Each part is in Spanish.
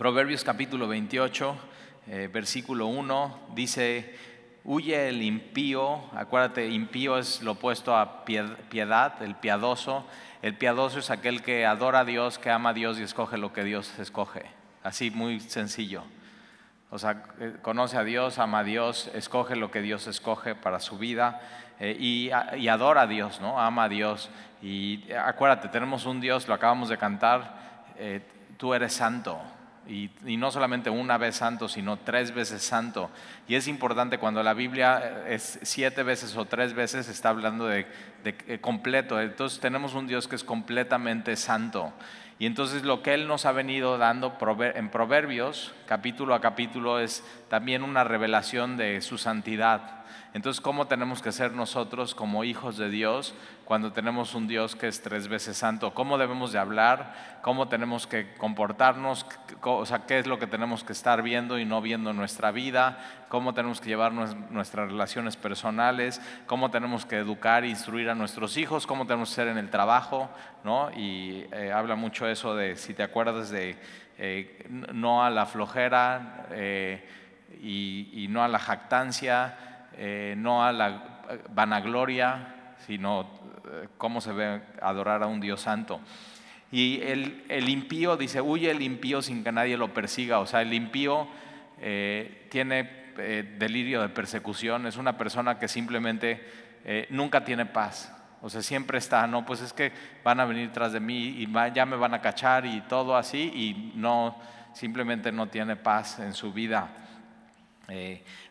Proverbios capítulo 28, eh, versículo 1, dice, huye el impío, acuérdate, impío es lo opuesto a piedad, el piadoso. El piadoso es aquel que adora a Dios, que ama a Dios y escoge lo que Dios escoge. Así muy sencillo. O sea, eh, conoce a Dios, ama a Dios, escoge lo que Dios escoge para su vida eh, y, adora a Dios, ¿no? Ama a Dios. Y acuérdate, tenemos un Dios, lo acabamos de cantar, tú eres santo. Y, no solamente una vez santo, sino tres veces santo. Y es importante cuando la Biblia eh, es siete veces o tres veces, está hablando de, eh, completo. Entonces tenemos un Dios que es completamente santo. Y entonces lo que Él nos ha venido dando en Proverbios, capítulo a capítulo, es también una revelación de su santidad. Entonces, ¿cómo tenemos que ser nosotros como hijos de Dios cuando tenemos un Dios que es tres veces santo? ¿Cómo debemos de hablar? ¿Cómo tenemos que comportarnos? O sea, ¿qué es lo que tenemos que estar viendo y no viendo en nuestra vida? ¿Cómo tenemos que llevar nuestras relaciones personales? ¿Cómo tenemos que educar e instruir a nuestros hijos? ¿Cómo tenemos que ser en el trabajo? ¿No? Y eh, habla mucho eso de, si te acuerdas de eh, no a la flojera eh, y no a la jactancia eh, no a la vanagloria, sino eh, cómo se ve adorar a un Dios santo. Y el, impío dice, huye el impío sin que nadie lo persiga. O sea, el impío eh, tiene delirio de persecución, es una persona que simplemente nunca tiene paz. O sea, siempre está, no, pues es que van a venir tras de mí y ya me van a cachar y todo así y no, simplemente no tiene paz en su vida.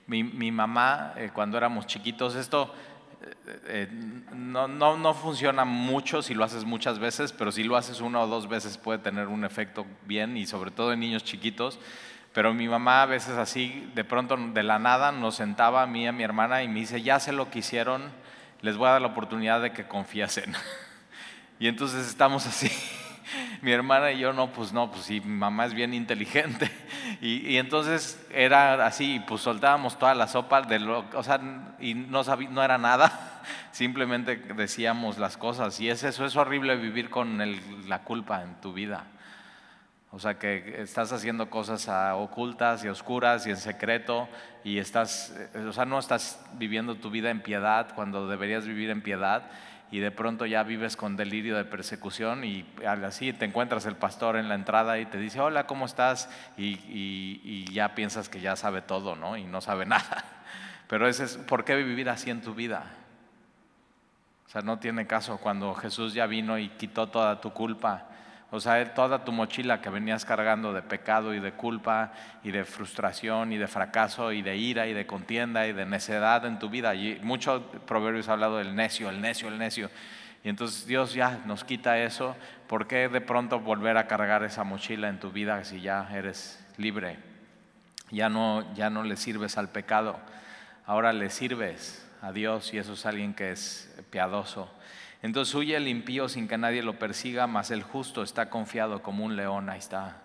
Mi, mamá, eh, cuando éramos chiquitos, esto eh, eh, no, no, no, funciona mucho si lo haces muchas veces, pero si lo haces una o dos veces puede tener un efecto bien y sobre todo en niños chiquitos. Pero mi mamá a veces así, de pronto de la nada, nos sentaba a mí y a mi hermana y me dice, ya sé lo que hicieron, les voy a dar la oportunidad de que confiesen. y entonces estamos así mi hermana y yo, no, pues no, pues sí, mamá es bien inteligente. Y, entonces era así, pues soltábamos toda la sopa, de lo, o sea, y no, no era nada, simplemente decíamos las cosas. Y es eso, es horrible vivir con la culpa en tu vida. O sea, que estás haciendo cosas ocultas y oscuras y en secreto y estás, o sea, no estás viviendo tu vida en piedad cuando deberías vivir en piedad y de pronto ya vives con delirio de persecución y así te encuentras el pastor en la entrada y te dice, hola, ¿cómo estás? Y, ya piensas que ya sabe todo, ¿no? Y no sabe nada. Pero ese es, ¿por qué vivir así en tu vida? O sea, no tiene caso cuando Jesús ya vino y quitó toda tu culpa o sea, toda tu mochila que venías cargando de pecado y de culpa y de frustración y de fracaso y de ira y de contienda y de necedad en tu vida. Y muchos proverbios han hablado del necio, el necio, el necio. Y entonces Dios ya nos quita eso. ¿Por qué de pronto volver a cargar esa mochila en tu vida si ya eres libre? Ya no, ya no le sirves al pecado. Ahora le sirves a Dios y eso es alguien que es piadoso. Entonces huye el impío sin que nadie lo persiga, mas el justo está confiado como un león, ahí está.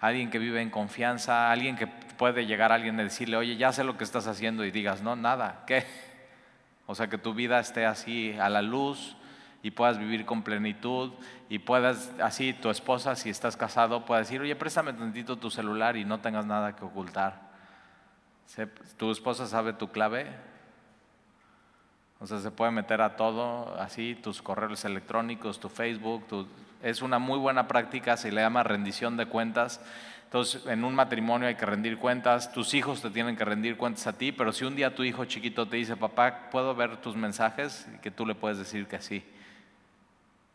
Alguien que vive en confianza, alguien que puede llegar a alguien y decirle, oye, ya sé lo que estás haciendo y digas, no, nada, ¿qué? O sea, que tu vida esté así a la luz y puedas vivir con plenitud y puedas, así tu esposa, si estás casado, pueda decir, oye, préstame tantito tu celular y no tengas nada que ocultar. ¿Tu esposa sabe tu clave? O sea, se puede meter a todo, así, tus correos electrónicos, tu Facebook, es una muy buena práctica, se le llama rendición de cuentas. Entonces, en un matrimonio hay que rendir cuentas, tus hijos te tienen que rendir cuentas a ti, pero si un día tu hijo chiquito te dice, papá, ¿puedo ver tus mensajes? Que tú le puedes decir que sí.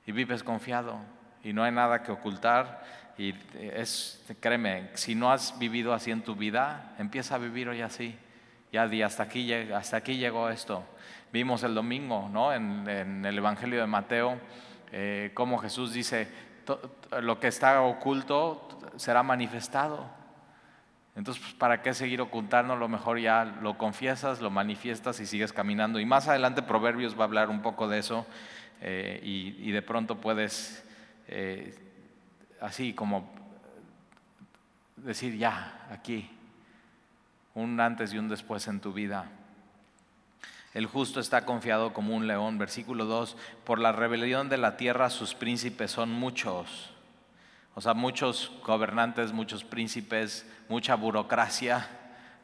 Y vives confiado y no hay nada que ocultar. Y es, créeme, si no has vivido así en tu vida, empieza a vivir hoy así. Ya di, hasta aquí, hasta aquí llegó esto. Vimos el domingo, ¿no? En, el Evangelio de Mateo, eh, cómo Jesús dice, lo que está oculto será manifestado. Entonces, pues, ¿para qué seguir ocultando? Lo mejor ya lo confiesas, lo manifiestas y sigues caminando. Y más adelante Proverbios va a hablar un poco de eso eh, y, de pronto puedes, eh, así como decir, ya, aquí, un antes y un después en tu vida. El justo está confiado como un león. Versículo 2, por la rebelión de la tierra sus príncipes son muchos. O sea, muchos gobernantes, muchos príncipes, mucha burocracia,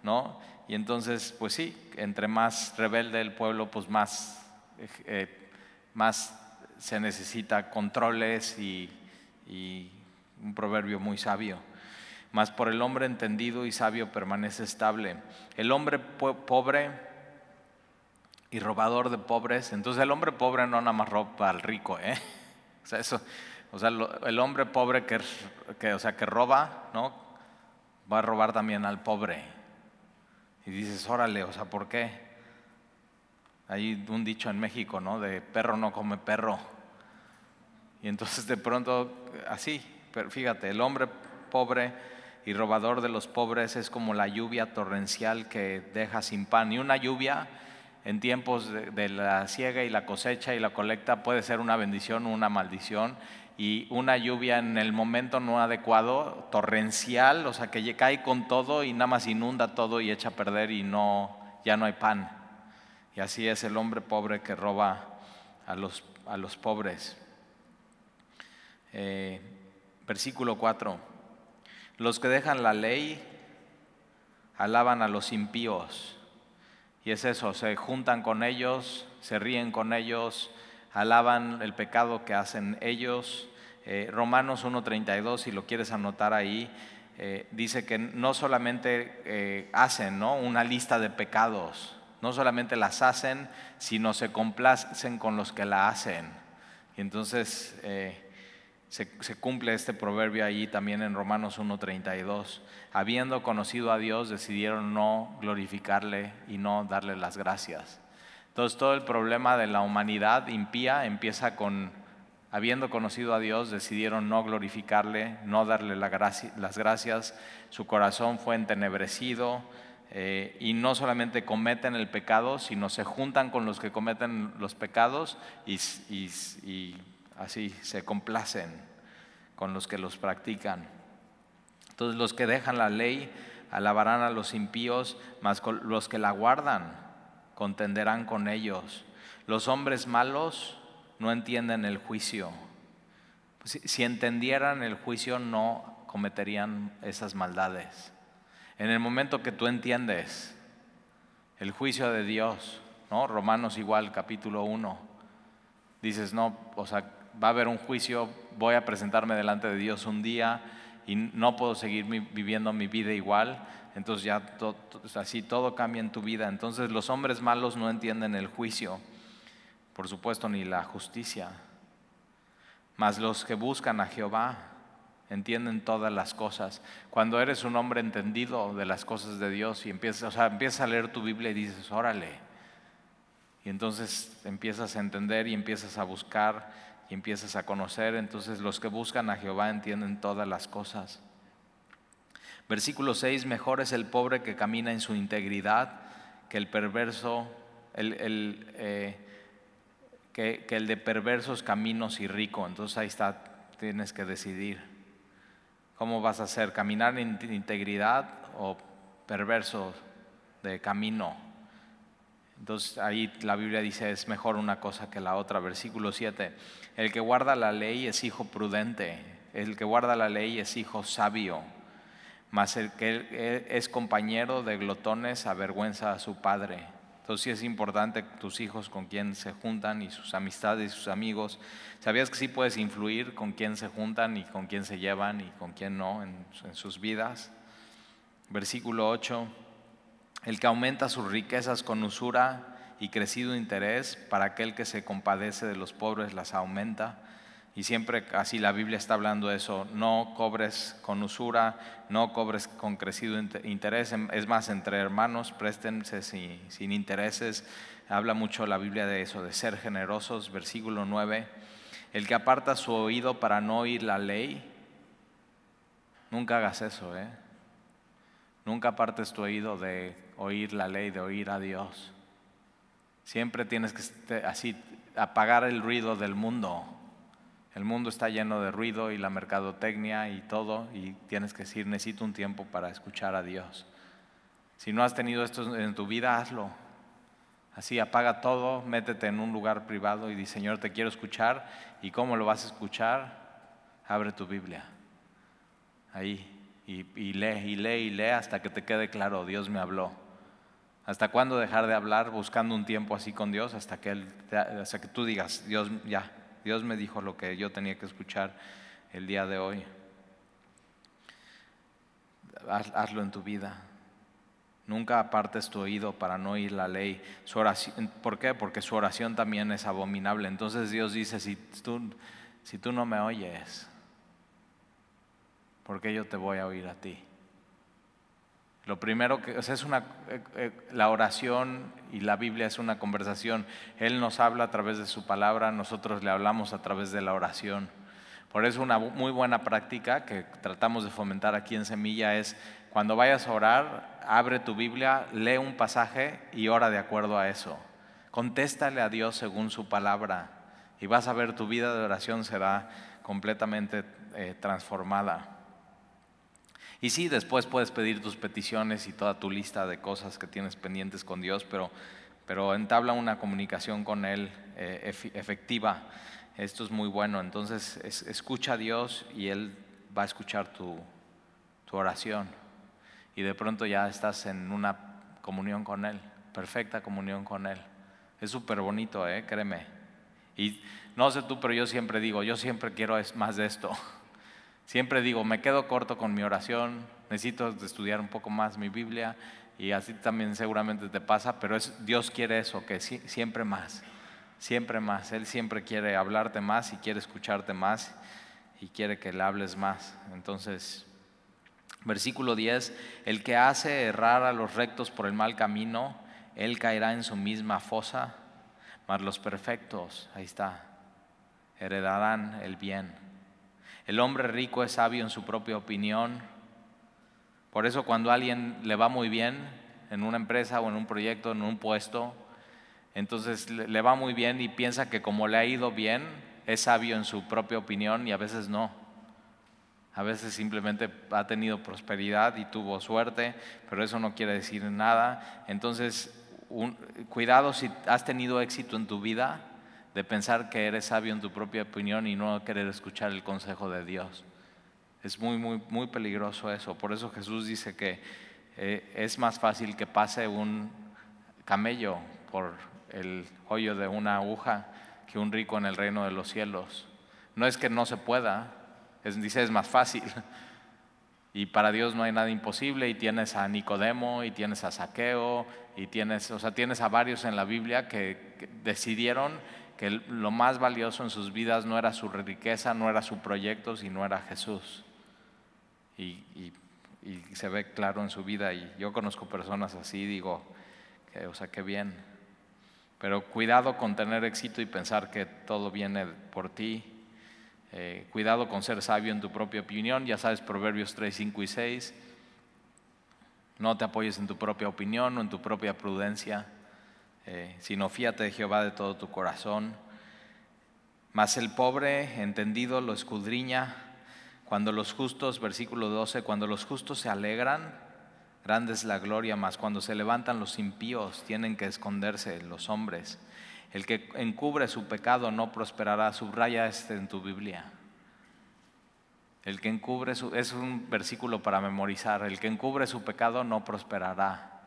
¿no? Y entonces, pues sí, entre más rebelde el pueblo, pues más, eh, más se necesita controles y, y un proverbio muy sabio. Mas por el hombre entendido y sabio permanece estable. El hombre pobre y robador de pobres, entonces el hombre pobre no nada más roba al rico, ¿eh? O sea, eso, o sea, el hombre pobre que, que, o sea, que roba, ¿no? Va a robar también al pobre. Y dices, órale, o sea, ¿por qué? Hay un dicho en México, ¿no? De perro no come perro. Y entonces de pronto, así, pero fíjate, el hombre pobre y robador de los pobres es como la lluvia torrencial que deja sin pan. Y una lluvia en tiempos de, la siega y la cosecha y la colecta puede ser una bendición o una maldición. Y una lluvia en el momento no adecuado, torrencial, o sea, que cae con todo y nada más inunda todo y echa a perder y no, ya no hay pan. Y así es el hombre pobre que roba a los, a los pobres. Eh, versículo 4. Los que dejan la ley alaban a los impíos. Y es eso, se juntan con ellos, se ríen con ellos, alaban el pecado que hacen ellos. Eh, Romanos 1.32, si lo quieres anotar ahí, eh, dice que no solamente hacen ¿no? una lista de pecados, no solamente las hacen, sino se complacen con los que la hacen. Y entonces se, cumple este proverbio allí también en Romanos 1.32. Habiendo conocido a Dios, decidieron no glorificarle y no darle las gracias. Entonces todo el problema de la humanidad impía empieza con, habiendo conocido a Dios, decidieron no glorificarle, no darle las gracias, su corazón fue entenebrecido eh, y no solamente cometen el pecado, sino se juntan con los que cometen los pecados y así se complacen con los que los practican. Entonces los que dejan la ley alabarán a los impíos, mas los que la guardan contenderán con ellos. Los hombres malos no entienden el juicio. Si, entendieran el juicio no cometerían esas maldades. En el momento que tú entiendes el juicio de Dios, ¿no? Romanos igual, capítulo 1, dices, no, o sea, va a haber un juicio, voy a presentarme delante de Dios un día y no puedo seguir viviendo mi vida igual. Entonces ya así todo cambia en tu vida. Entonces los hombres malos no entienden el juicio, por supuesto, ni la justicia. Mas los que buscan a Jehová entienden todas las cosas. Cuando eres un hombre entendido de las cosas de Dios y empiezas, o sea, empiezas a leer tu Biblia y dices, órale. Y entonces empiezas a entender y empiezas a buscar y empiezas a conocer, entonces los que buscan a Jehová entienden todas las cosas. Versículo 6, mejor es el pobre que camina en su integridad que el perverso, el, eh, que, el de perversos caminos y rico. Entonces ahí está, tienes que decidir cómo vas a hacer, caminar en integridad o perverso de camino. Entonces ahí la Biblia dice es mejor una cosa que la otra. Versículo 7, el que guarda la ley es hijo prudente, el que guarda la ley es hijo sabio, mas el que es compañero de glotones avergüenza a su padre. Entonces sí es importante tus hijos con quién se juntan y sus amistades y sus amigos. ¿Sabías que sí puedes influir con quién se juntan y con quién se llevan y con quién no en, en sus vidas? Versículo 8 el que aumenta sus riquezas con usura y crecido interés, para aquel que se compadece de los pobres las aumenta. Y siempre así la Biblia está hablando de eso, no cobres con usura, no cobres con crecido interés, es más, entre hermanos, préstense sin, sin intereses. Habla mucho la Biblia de eso, de ser generosos, versículo 9. El que aparta su oído para no oír la ley, nunca hagas eso, ¿eh? Nunca apartes tu oído de oír la ley, de oír a Dios. Siempre tienes que así apagar el ruido del mundo. El mundo está lleno de ruido y la mercadotecnia y todo, y tienes que decir, necesito un tiempo para escuchar a Dios. Si no has tenido esto en tu vida, hazlo. Así apaga todo, métete en un lugar privado y di, Señor, te quiero escuchar. ¿Y cómo lo vas a escuchar? Abre tu Biblia ahí. Y, y lee, y lee, y lee hasta que te quede claro, Dios me habló. ¿Hasta cuándo dejar de hablar buscando un tiempo así con Dios? Hasta que, él, hasta que tú digas, Dios, ya, Dios me dijo lo que yo tenía que escuchar el día de hoy. hazlo en tu vida. Nunca apartes tu oído para no oír la ley. Su oración, ¿Por qué? Porque su oración también es abominable. Entonces Dios dice, si tú, si tú no me oyes, ¿por qué yo te voy a oír a ti? Lo primero que es una eh, eh, la oración y la Biblia es una conversación. Él nos habla a través de su palabra, nosotros le hablamos a través de la oración. Por eso una muy buena práctica que tratamos de fomentar aquí en Semilla es cuando vayas a orar, abre tu Biblia, lee un pasaje y ora de acuerdo a eso. Contéstale a Dios según su palabra y vas a ver tu vida de oración será completamente eh, transformada. Y sí, después puedes pedir tus peticiones y toda tu lista de cosas que tienes pendientes con Dios, pero, pero entabla una comunicación con Él eh, efectiva. Esto es muy bueno. Entonces, escucha a Dios y Él va a escuchar tu, tu oración y de pronto ya estás en una comunión con Él, perfecta comunión con Él. Es súper bonito, ¿eh? créeme. Y no sé tú, pero yo siempre digo, yo siempre quiero más de esto. Siempre digo, me quedo corto con mi oración, necesito estudiar un poco más mi Biblia y así también seguramente te pasa, pero es, Dios quiere eso, que siempre más, siempre más. Él siempre quiere hablarte más y quiere escucharte más y quiere que le hables más. Entonces, Versículo 10, el que hace errar a los rectos por el mal camino, él caerá en su misma fosa, mas los perfectos, ahí está, heredarán el bien. El hombre rico es sabio en su propia opinión, por eso cuando a alguien le va muy bien en una empresa o en un proyecto, en un puesto, entonces le va muy bien y piensa que como le ha ido bien, es sabio en su propia opinión y a veces no. A veces simplemente ha tenido prosperidad y tuvo suerte, pero eso no quiere decir nada. Entonces, cuidado si has tenido éxito en tu vida de pensar que eres sabio en tu propia opinión y no querer escuchar el consejo de Dios. Es muy, muy, muy peligroso eso. Por eso Jesús dice que eh, es más fácil que pase un camello por el hoyo de una aguja que un rico en el reino de los cielos. No es que no se pueda, dice, es más fácil. Y para Dios no hay nada imposible y tienes a Nicodemo y tienes a Saqueo y tienes, o sea, tienes a varios en la Biblia que, decidieron que lo más valioso en sus vidas no era su riqueza, no era su proyecto, sino era Jesús. Y, se ve claro en su vida y yo conozco personas así, digo, que, o sea, qué bien. Pero cuidado con tener éxito y pensar que todo viene por ti eh, cuidado con ser sabio en tu propia opinión, ya sabes, Proverbios 3, 5 y 6. No te apoyes en tu propia opinión o en tu propia prudencia, eh, sino fíate de Jehová de todo tu corazón. Mas el pobre, entendido, lo escudriña. Cuando los justos, versículo 12, cuando los justos se alegran, grande es la gloria, mas cuando se levantan los impíos, tienen que esconderse los hombres. El que encubre su pecado no prosperará. Subraya este en tu Biblia. El que encubre su, es un versículo para memorizar. El que encubre su pecado no prosperará.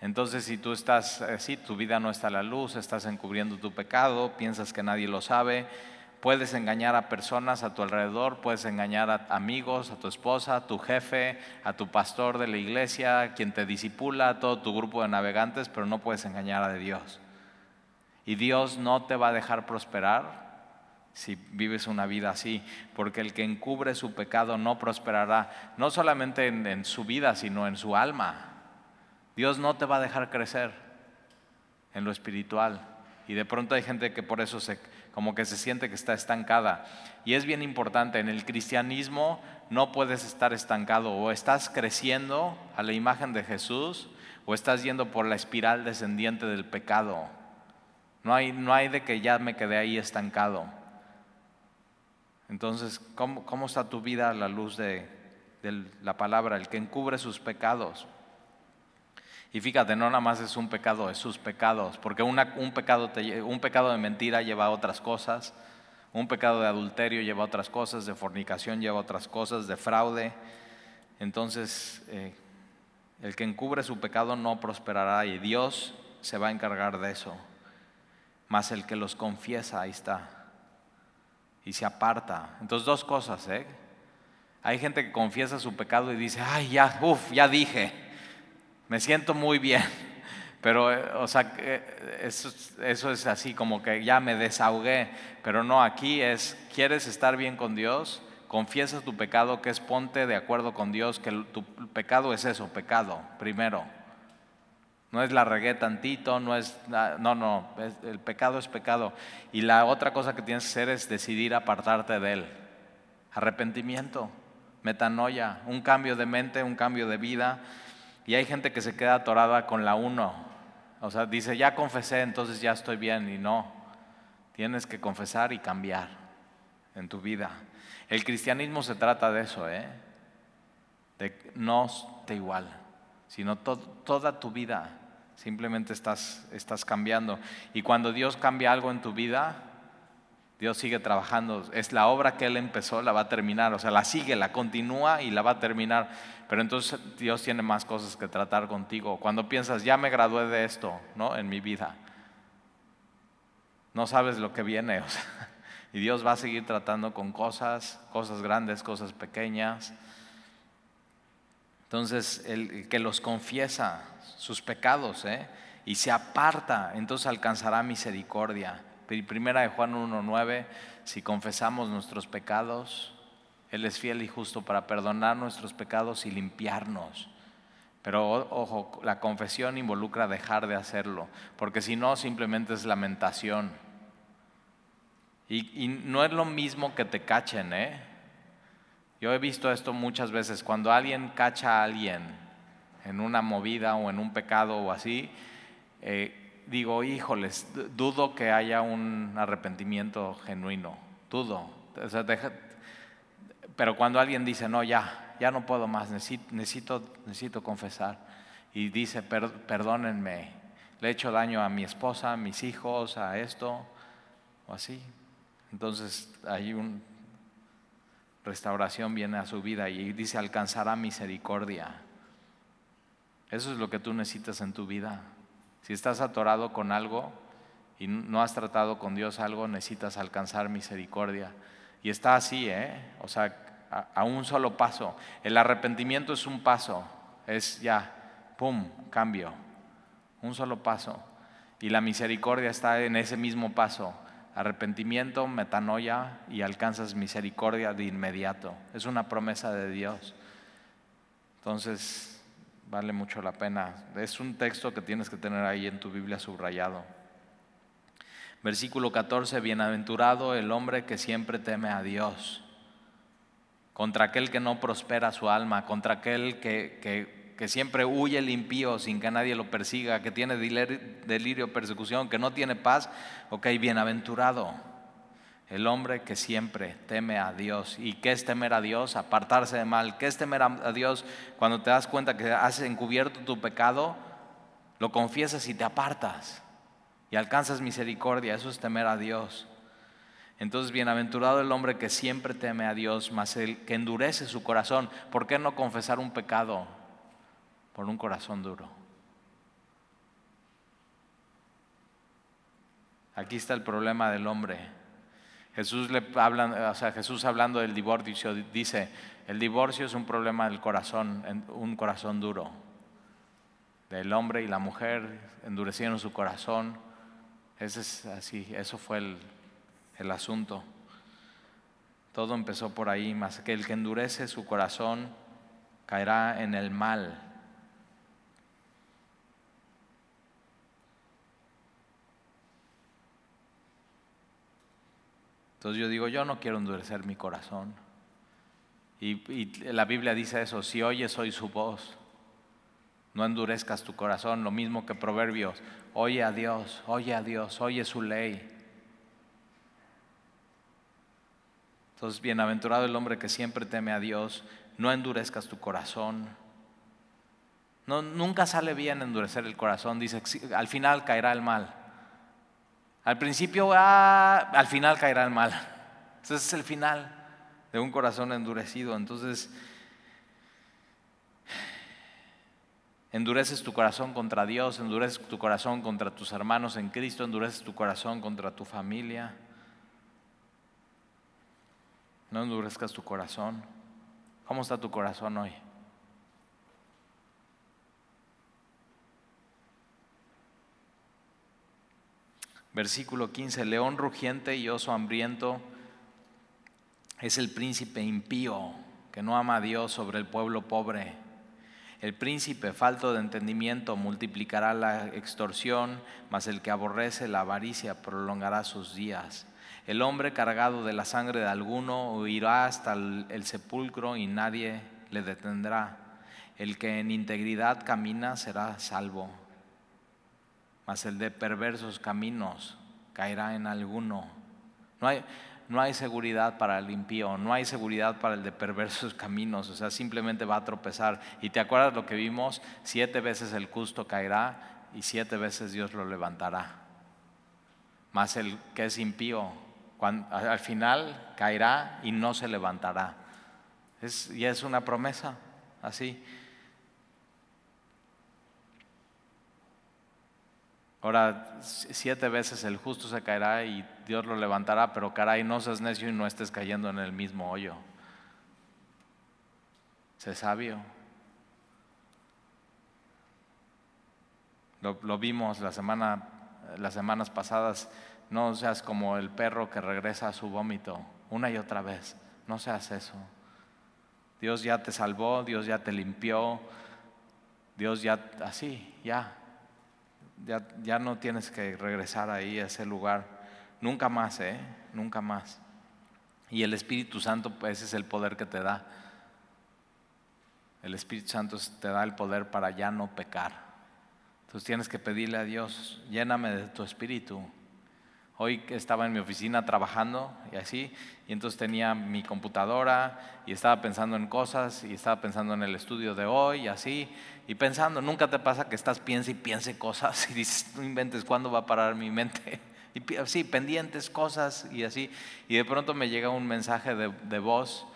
Entonces, si tú estás, eh, si tu vida no está a la luz, estás encubriendo tu pecado, piensas que nadie lo sabe, puedes engañar a personas a tu alrededor, puedes engañar a amigos, a tu esposa, a tu jefe, a tu pastor de la iglesia, quien te disipula, a todo tu grupo de navegantes, pero no puedes engañar a Dios. Y Dios no te va a dejar prosperar si vives una vida así, porque el que encubre su pecado no prosperará, no solamente en, su vida, sino en su alma. Dios no te va a dejar crecer en lo espiritual. Y de pronto hay gente que por eso se, como que se siente que está estancada. Y es bien importante, en el cristianismo no puedes estar estancado, o estás creciendo a la imagen de Jesús, o estás yendo por la espiral descendiente del pecado. No hay, no hay de que ya me quedé ahí estancado. Entonces, ¿cómo, está tu vida a la luz de, la palabra? El que encubre sus pecados. Y fíjate, no nada más es un pecado, es sus pecados, porque un, pecado un pecado de mentira lleva a otras cosas, Un pecado de adulterio lleva a otras cosas, de fornicación lleva a otras cosas, de fraude. Entonces, eh, el que encubre su pecado no prosperará y Dios se va a encargar de eso. Mas el que los confiesa, ahí está. Y se aparta. Entonces, dos cosas, ¿eh? Hay gente que confiesa su pecado y dice, ay, ya, uff, ya dije, me siento muy bien. Pero, eh, o sea, eh, eso, es así como que ya me desahogué. Pero no, aquí es, ¿quieres estar bien con Dios? Confiesa tu pecado, que es ponte de acuerdo con Dios, que tu pecado es eso, pecado, primero. No es la regué tantito, no es, no, no, el pecado es pecado. Y la otra cosa que tienes que hacer es decidir apartarte de él. Arrepentimiento metanoia, un cambio de mente, un cambio de vida. Y hay gente que se queda atorada con la uno. O sea, dice, ya confesé, entonces ya estoy bien. Y no, tienes que confesar y cambiar en tu vida. El cristianismo se trata de eso, ¿eh? De no te igual, sino toda tu vida. Simplemente estás, estás cambiando. Y cuando Dios cambia algo en tu vida, Dios sigue trabajando. Es la obra que Él empezó, la va a terminar. O sea, la sigue, la continúa y la va a terminar. Pero entonces Dios tiene más cosas que tratar contigo. Cuando piensas, ya me gradué de esto, ¿no? En mi vida. No sabes lo que viene. y Dios va a seguir tratando con cosas, cosas grandes, cosas pequeñas. Entonces, el que los confiesa sus pecados, ¿eh? Y se aparta, entonces alcanzará misericordia. Primera de Juan 1.9, si confesamos nuestros pecados, Él es fiel y justo para perdonar nuestros pecados y limpiarnos. Pero ojo, la confesión involucra dejar de hacerlo, porque si no simplemente es lamentación. Y, y, no es lo mismo que te cachen, ¿eh? Yo he visto esto muchas veces, cuando alguien cacha a alguien en una movida o en un pecado o así, eh, digo, híjoles, dudo que haya un arrepentimiento genuino, dudo. pero cuando alguien dice, no, ya, ya no puedo más, necesito, necesito, confesar, y dice, perdónenme, le he hecho daño a mi esposa, a mis hijos, a esto, o así. Entonces hay una restauración viene a su vida y dice, alcanzará misericordia. Eso es lo que tú necesitas en tu vida. Si estás atorado con algo y no has tratado con Dios algo, necesitas alcanzar misericordia. Y está así, ¿eh? O sea, a, un solo paso. El arrepentimiento es un paso, es ya, ¡pum!, cambio. Un solo paso. Y la misericordia está en ese mismo paso. Arrepentimiento, metanoia y alcanzas misericordia de inmediato. Es una promesa de Dios. Entonces, vale mucho la pena. Es un texto que tienes que tener ahí en tu Biblia subrayado. Versículo 14, bienaventurado el hombre que siempre teme a Dios, contra aquel que no prospera su alma, contra aquel que, que, que siempre huye el impío sin que nadie lo persiga, que tiene delirio, persecución, que no tiene paz, ok, bienaventurado el hombre que siempre teme a Dios. ¿Y qué es temer a Dios? Apartarse de mal. ¿Qué es temer a Dios? Cuando te das cuenta que has encubierto tu pecado, lo confiesas y te apartas. Y alcanzas misericordia. Eso es temer a Dios. Entonces, bienaventurado el hombre que siempre teme a Dios, más el que endurece su corazón. ¿Por qué no confesar un pecado por un corazón duro? Aquí está el problema del hombre Jesús, le habla, o sea, Jesús hablando del divorcio dice, el divorcio es un problema del corazón, un corazón duro. Del hombre y la mujer endurecieron su corazón. Ese es así, eso fue el, el asunto. Todo empezó por ahí, más que el que endurece su corazón caerá en el mal. Entonces yo digo, yo no quiero endurecer mi corazón. Y, la Biblia dice eso, si oyes hoy su voz, no endurezcas tu corazón, lo mismo que Proverbios, oye a Dios, oye a Dios, oye su ley. Entonces, bienaventurado el hombre que siempre teme a Dios, no endurezcas tu corazón. No, nunca sale bien endurecer el corazón, dice, al final caerá el mal. Al principio, ah, al final caerá el mal. Entonces es el final de un corazón endurecido. Entonces, endureces tu corazón contra Dios, endureces tu corazón contra tus hermanos en Cristo, endureces tu corazón contra tu familia. No endurezcas tu corazón. ¿Cómo está tu corazón hoy? Versículo 15, león rugiente y oso hambriento es el príncipe impío que no ama a Dios sobre el pueblo pobre. El príncipe falto de entendimiento multiplicará la extorsión, mas el que aborrece la avaricia prolongará sus días. El hombre cargado de la sangre de alguno huirá hasta el, el sepulcro y nadie le detendrá. El que en integridad camina será salvo, mas el de perversos caminos caerá en alguno. No hay, no hay seguridad para el impío, no hay seguridad para el de perversos caminos, o sea, simplemente va a tropezar. Y te acuerdas lo que vimos, siete veces el justo caerá y siete veces Dios lo levantará. Más el que es impío, al final caerá y no se levantará. Y es una promesa, así. Ahora, siete veces el justo se caerá y Dios lo levantará, pero caray, no seas necio y no estés cayendo en el mismo hoyo. Sé sabio. Lo, vimos la semana, las semanas pasadas. No seas como el perro que regresa a su vómito una y otra vez. No seas eso. Dios ya te salvó, Dios ya te limpió, Dios ya, así, ya, ya, no tienes que regresar ahí a ese lugar. Nunca más, ¿eh? Nunca más. Y el Espíritu Santo, pues ese es el poder que te da. El Espíritu Santo te da el poder para ya no pecar. Entonces tienes que pedirle a Dios, lléname de tu Espíritu. Hoy estaba en mi oficina trabajando y así, y entonces tenía mi computadora y estaba pensando en cosas y estaba pensando en el estudio de hoy y así, y pensando, nunca te pasa que estás piensa y piense cosas y dices, no inventes, ¿cuándo va a parar mi mente? Y sí, pendientes, cosas y así, y de pronto me llega un mensaje de, de voz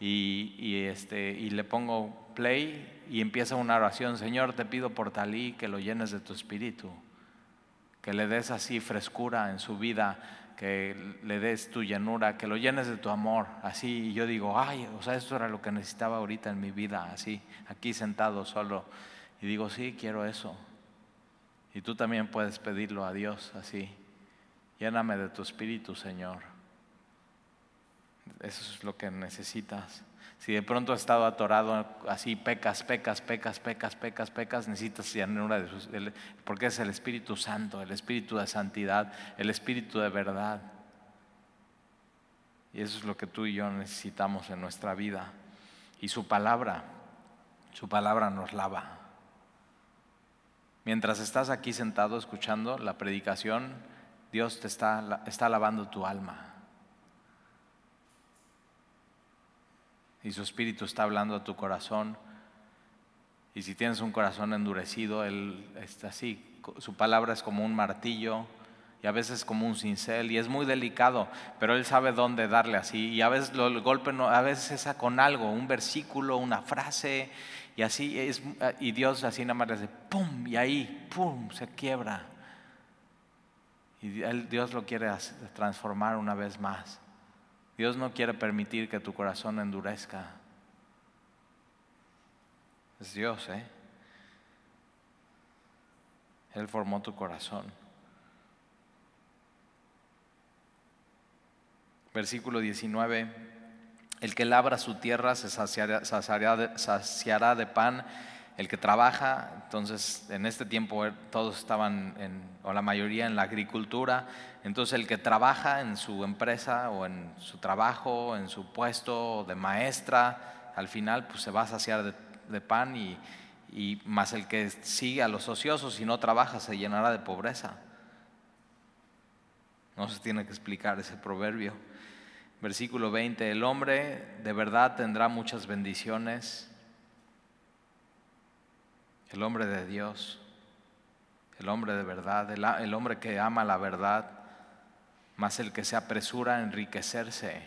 y, y, este, y le pongo play y empieza una oración, Señor, te pido por talí que lo llenes de tu espíritu que le des así frescura en su vida, que le des tu llenura, que lo llenes de tu amor, así. Y yo digo, ay, o sea, esto era lo que necesitaba ahorita en mi vida, así, aquí sentado solo. Y digo, sí, quiero eso. Y tú también puedes pedirlo a Dios así. Lléname de tu espíritu, Señor. Eso es lo que necesitas. Si de pronto has estado atorado así, pecas, pecas, pecas, pecas, pecas, pecas, necesitas llanura de sus, porque es el Espíritu Santo, el Espíritu de santidad, el Espíritu de verdad. Y eso es lo que tú y yo necesitamos en nuestra vida. Y su palabra, su palabra nos lava. Mientras estás aquí sentado escuchando la predicación, Dios te está, está lavando tu alma. Y su espíritu está hablando a tu corazón. Y si tienes un corazón endurecido, Él está así. Su palabra es como un martillo y a veces como un cincel y es muy delicado, pero Él sabe dónde darle así. Y a veces el golpe, no, a veces es con algo, un versículo, una frase y así es. Y Dios así nada más le hace pum y ahí pum se quiebra. Y Dios lo quiere transformar una vez más. Dios no quiere permitir que tu corazón endurezca. Es Dios, ¿eh? Él formó tu corazón. Versículo 19. El que labra su tierra se saciará, de, pan. El que trabaja, entonces en este tiempo eh, todos estaban, en, o la mayoría en la agricultura, entonces el que trabaja en su empresa o en su trabajo, en su puesto de maestra, al final pues se va a saciar de, pan y, y, más el que sigue a los ociosos y no trabaja se llenará de pobreza. No se tiene que explicar ese proverbio. Versículo 20, el hombre de verdad tendrá muchas bendiciones. El hombre de Dios, el hombre de verdad, el hombre que ama la verdad mas el que se apresura a enriquecerse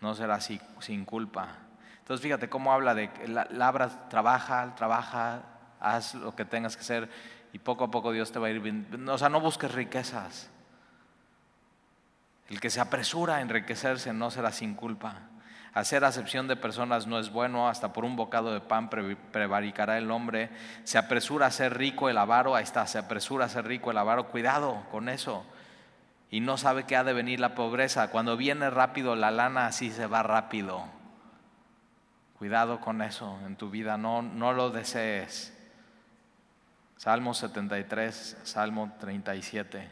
no será sin culpa. Entonces fíjate cómo habla de labra, trabaja, trabaja, haz lo que tengas que hacer y poco a poco Dios te va a ir bien. O sea, no busques riquezas. El que se apresura a enriquecerse no será sin culpa. Hacer acepción de personas no es bueno, hasta por un bocado de pan prevaricará el hombre. Se apresura a ser rico el avaro, ahí está, se apresura a ser rico el avaro, cuidado con eso. Y no sabe que ha de venir la pobreza. Cuando viene rápido la lana, así se va rápido. Cuidado con eso en tu vida, no, no lo desees. Salmo 73, Salmo 37.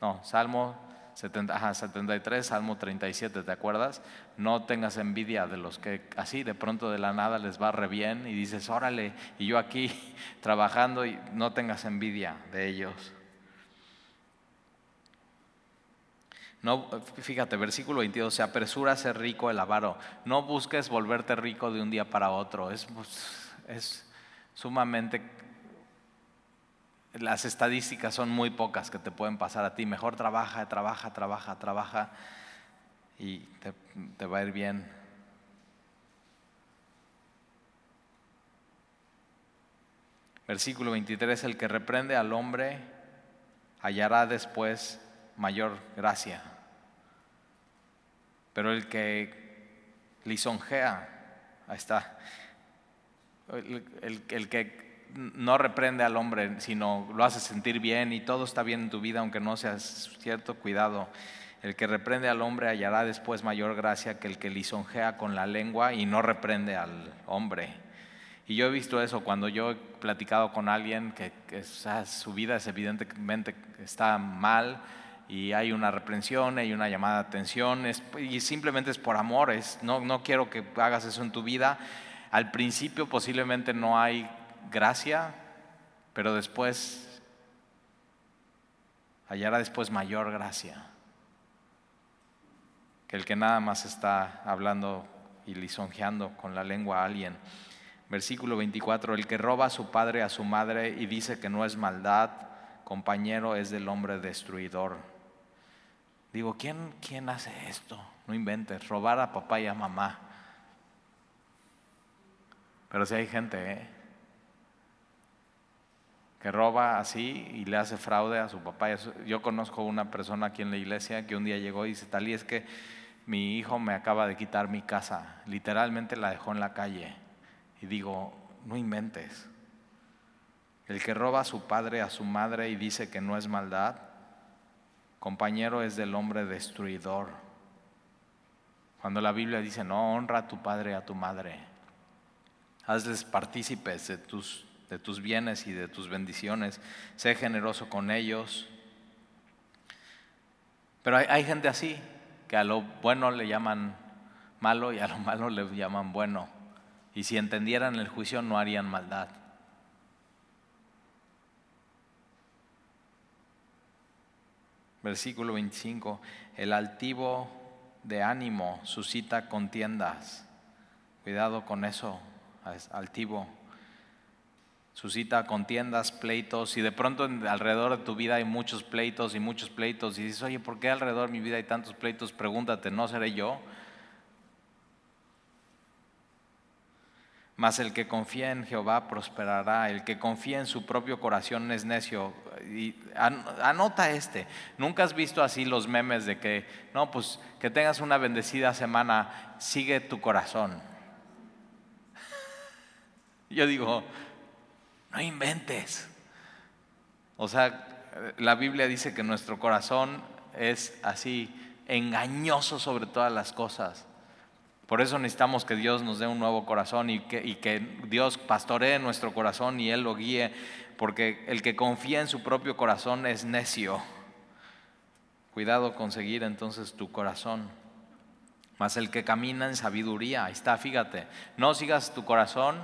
No, Salmo 73, Salmo 37, ¿te acuerdas? No tengas envidia de los que así de pronto de la nada les va re bien y dices, órale, y yo aquí trabajando y no tengas envidia de ellos. No, fíjate, versículo 22, se apresura a ser rico el avaro. No busques volverte rico de un día para otro. Es, pues, es sumamente... Las estadísticas son muy pocas que te pueden pasar a ti. Mejor trabaja, trabaja, trabaja, trabaja y te, va a ir bien. Versículo 23, el que reprende al hombre hallará después mayor gracia. Pero el que lisonjea, ahí está, el, que no reprende al hombre, sino lo hace sentir bien y todo está bien en tu vida, aunque no seas cierto, cuidado. El que reprende al hombre hallará después mayor gracia que el que lisonjea con la lengua y no reprende al hombre. Y yo he visto eso cuando yo he platicado con alguien que, su vida es evidentemente está mal, y hay una reprensión, hay una llamada de atención, y simplemente es por amor, no quiero que hagas eso en tu vida. Al principio posiblemente no hay gracia, pero después hallará después mayor gracia que el que nada más está hablando y lisonjeando con la lengua a alguien. Versículo 24, el que roba a su padre, a su madre y dice que no es maldad, compañero es del hombre destruidor. Digo, ¿quién, ¿quién hace esto? No inventes, robar a papá y a mamá. Pero si hay gente ¿eh? Que roba así y le hace fraude a su papá. Yo conozco una persona aquí en la iglesia que un día llegó y dice, tal y es que mi hijo me acaba de quitar mi casa. Literalmente la dejó en la calle. Y digo, no inventes. El que roba a su padre, a su madre y dice que no es maldad, compañero es del hombre destruidor. Cuando la Biblia dice, no, honra a tu padre y a tu madre, hazles partícipes de tus, de tus bienes y de tus bendiciones, sé generoso con ellos. Pero hay, hay gente así, que a lo bueno le llaman malo y a lo malo le llaman bueno. Y si entendieran el juicio no harían maldad. Versículo 25, el altivo de ánimo suscita contiendas. Cuidado con eso, altivo. Suscita contiendas, pleitos, y de pronto alrededor de tu vida hay muchos pleitos y muchos pleitos, y dices, oye, ¿por qué alrededor de mi vida hay tantos pleitos? Pregúntate, ¿no seré yo? Mas el que confía en Jehová prosperará, el que confía en su propio corazón es necio. Y anota este, nunca has visto así los memes de que, no, pues que tengas una bendecida semana, sigue tu corazón. Yo digo, no inventes. O sea, la Biblia dice que nuestro corazón es así, engañoso sobre todas las cosas. Por eso necesitamos que Dios nos dé un nuevo corazón y que, Dios pastoree nuestro corazón y Él lo guíe, porque el que confía en su propio corazón es necio. Cuidado con seguir entonces tu corazón. Mas el que camina en sabiduría, ahí está, fíjate, no sigas tu corazón.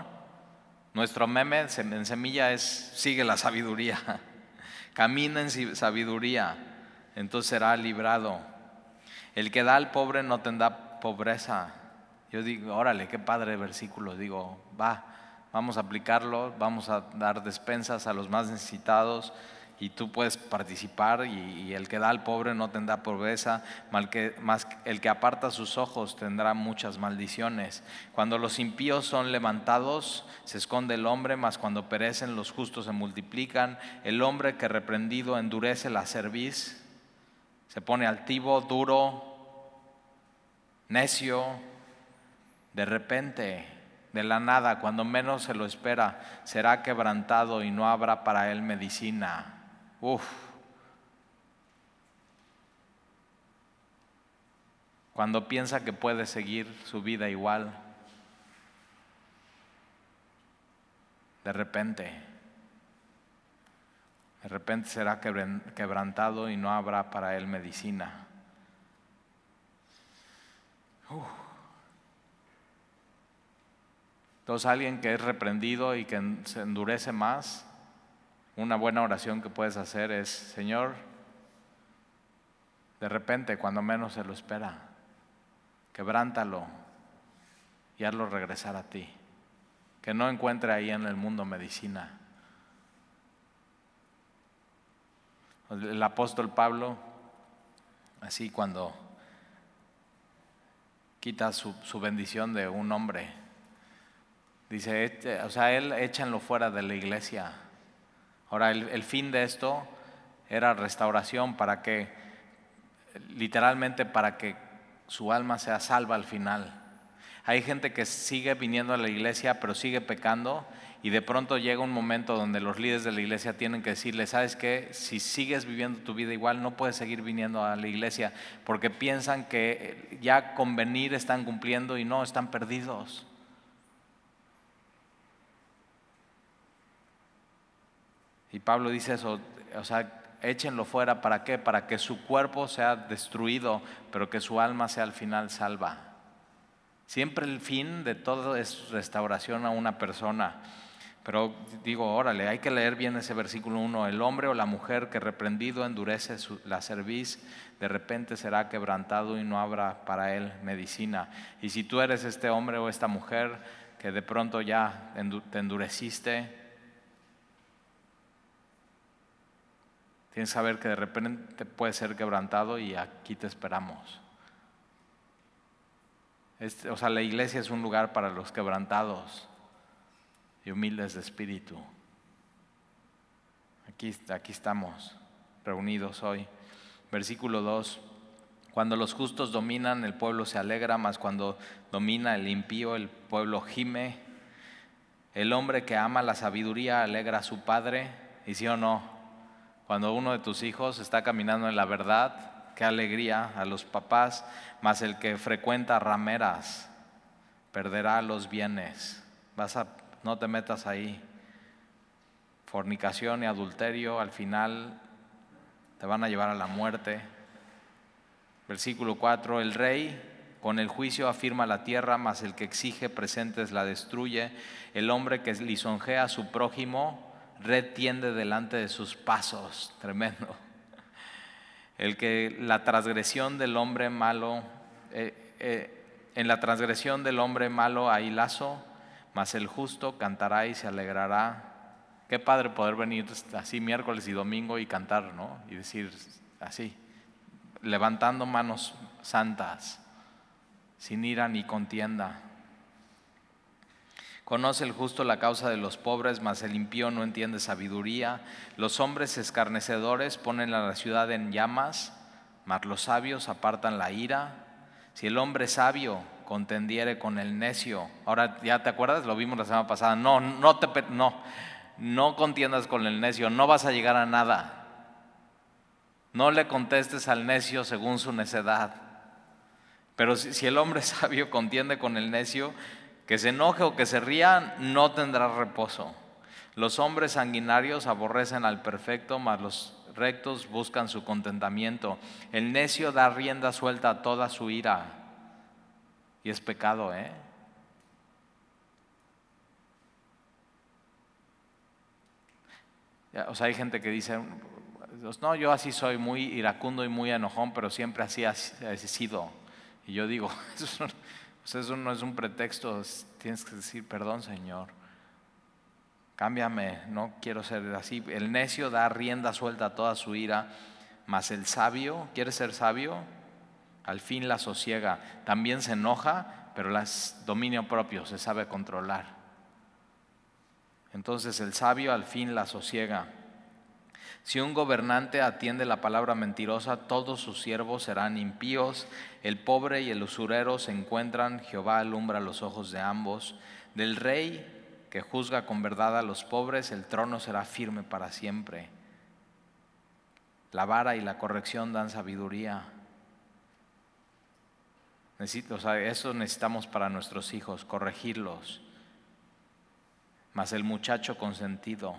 Nuestro meme en semilla es sigue la sabiduría. Camina en sabiduría, entonces será librado. El que da al pobre no tendrá pobreza, yo digo, órale, qué padre versículo. Digo, va, vamos a aplicarlo, vamos a dar despensas a los más necesitados y tú puedes participar y, el que da al pobre no tendrá pobreza, mal que, más el que aparta sus ojos tendrá muchas maldiciones. Cuando los impíos son levantados, se esconde el hombre, mas cuando perecen los justos se multiplican. El hombre que reprendido endurece la cerviz, se pone altivo, duro, necio, de repente, de la nada, cuando menos se lo espera, será quebrantado y no habrá para él medicina. Uf. Cuando piensa que puede seguir su vida igual, de repente, de repente será quebrantado y no habrá para él medicina. Entonces alguien que es reprendido y que se endurece más, una buena oración que puedes hacer es, Señor, de repente, cuando menos se lo espera, quebrántalo y hazlo regresar a ti. Que no encuentre ahí en el mundo medicina. El apóstol Pablo, así cuando quita su, bendición de un hombre, dice, o sea, él échanlo fuera de la iglesia Ahora, el, fin de esto era restauración para que, literalmente para que su alma sea salva al final. Hay gente que sigue viniendo a la iglesia, pero sigue pecando y de pronto llega un momento donde los líderes de la iglesia tienen que decirle, sabes qué, si sigues viviendo tu vida igual, no puedes seguir viniendo a la iglesia porque piensan que ya con venir están cumpliendo y no, están perdidos. Y Pablo dice eso, o sea, échenlo fuera, ¿para qué? Para que su cuerpo sea destruido, pero que su alma sea al final salva. Siempre el fin de todo es restauración a una persona. Pero digo, órale, hay que leer bien ese versículo 1. El hombre o la mujer que reprendido endurece la cerviz, de repente será quebrantado y no habrá para él medicina. Y si tú eres este hombre o esta mujer que de pronto ya te endureciste, Tienes que saber que de repente puede ser quebrantado y aquí te esperamos. o sea, la iglesia es un lugar para los quebrantados y humildes de espíritu. Aquí, aquí estamos reunidos hoy. Versículo 2. Cuando los justos dominan, el pueblo se alegra, mas cuando domina el impío, el pueblo gime. El hombre que ama la sabiduría alegra a su padre, y sí o no, cuando uno de tus hijos está caminando en la verdad, qué alegría a los papás, mas el que frecuenta rameras perderá los bienes. Vas a, no te metas ahí. Fornicación y adulterio al final te van a llevar a la muerte. Versículo 4, el rey con el juicio afirma la tierra, mas el que exige presentes la destruye. El hombre que lisonjea a su prójimo red tiende delante de sus pasos. Tremendo. El que la transgresión del hombre malo, eh, eh, en la transgresión del hombre malo hay lazo, mas el justo cantará y se alegrará. Qué padre poder venir así miércoles y domingo y cantar, ¿no? Y decir así, levantando manos santas, sin ira ni contienda. Conoce el justo la causa de los pobres, mas el impío no entiende sabiduría. Los hombres escarnecedores ponen a la ciudad en llamas, mas los sabios apartan la ira. Si el hombre sabio contendiere con el necio, ahora ya te acuerdas, lo vimos la semana pasada, no, no te, no, no contiendas con el necio, no vas a llegar a nada. No le contestes al necio según su necedad. Pero si, si el hombre sabio contiende con el necio, que se enoje o que se ría no tendrá reposo. Los hombres sanguinarios aborrecen al perfecto, mas los rectos buscan su contentamiento. El necio da rienda suelta a toda su ira. Y es pecado, ¿eh? O sea, hay gente que dice, no, yo así soy muy iracundo y muy enojón, pero siempre así he sido. Y yo digo, eso eso no es un pretexto, tienes que decir, perdón Señor. cámbiame, no quiero ser así. El necio da rienda suelta a toda su ira, mas el sabio, ¿quiere ser sabio? Al fin la sosiega. También se enoja, pero las dominio propio, se sabe controlar. Entonces el sabio al fin la sosiega. Si un gobernante atiende la palabra mentirosa, todos sus siervos serán impíos. El pobre y el usurero se encuentran, Jehová alumbra los ojos de ambos. Del rey que juzga con verdad a los pobres, el trono será firme para siempre. La vara y la corrección dan sabiduría. Necesito, eso necesitamos para nuestros hijos, corregirlos. Mas el muchacho consentido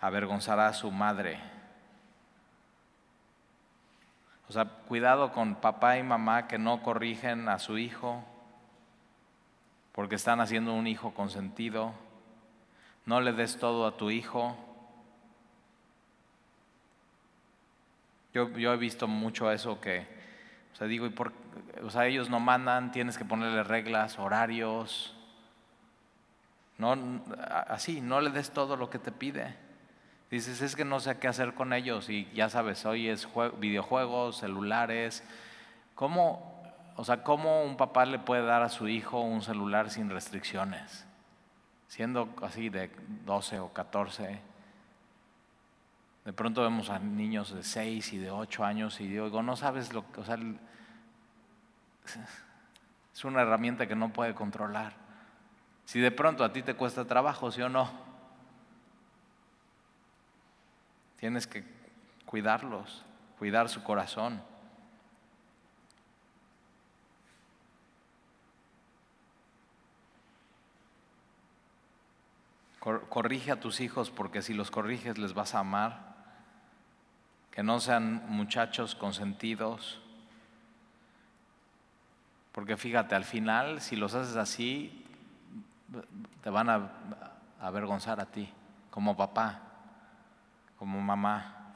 avergonzará a su madre. O sea, cuidado con papá y mamá que no corrigen a su hijo porque están haciendo un hijo consentido. No le des todo a tu hijo. Yo, yo he visto mucho eso que, o sea, digo, y por, o sea, ellos no mandan, tienes que ponerle reglas, horarios. No, así, no le des todo lo que te pide. Dices, es que no sé qué hacer con ellos y ya sabes, hoy es videojuegos, celulares. ¿Cómo, o sea, ¿cómo un papá le puede dar a su hijo un celular sin restricciones? Siendo así de 12 o 14. De pronto vemos a niños de 6 y de 8 años y digo, no sabes lo que, o sea, es una herramienta que no puede controlar. Si de pronto a ti te cuesta trabajo, ¿sí o no? Tienes que cuidarlos, cuidar su corazón. Corrige a tus hijos porque si los corriges les vas a amar. Que no sean muchachos consentidos. Porque fíjate, al final, si los haces así, te van a avergonzar a ti, como papá, como mamá.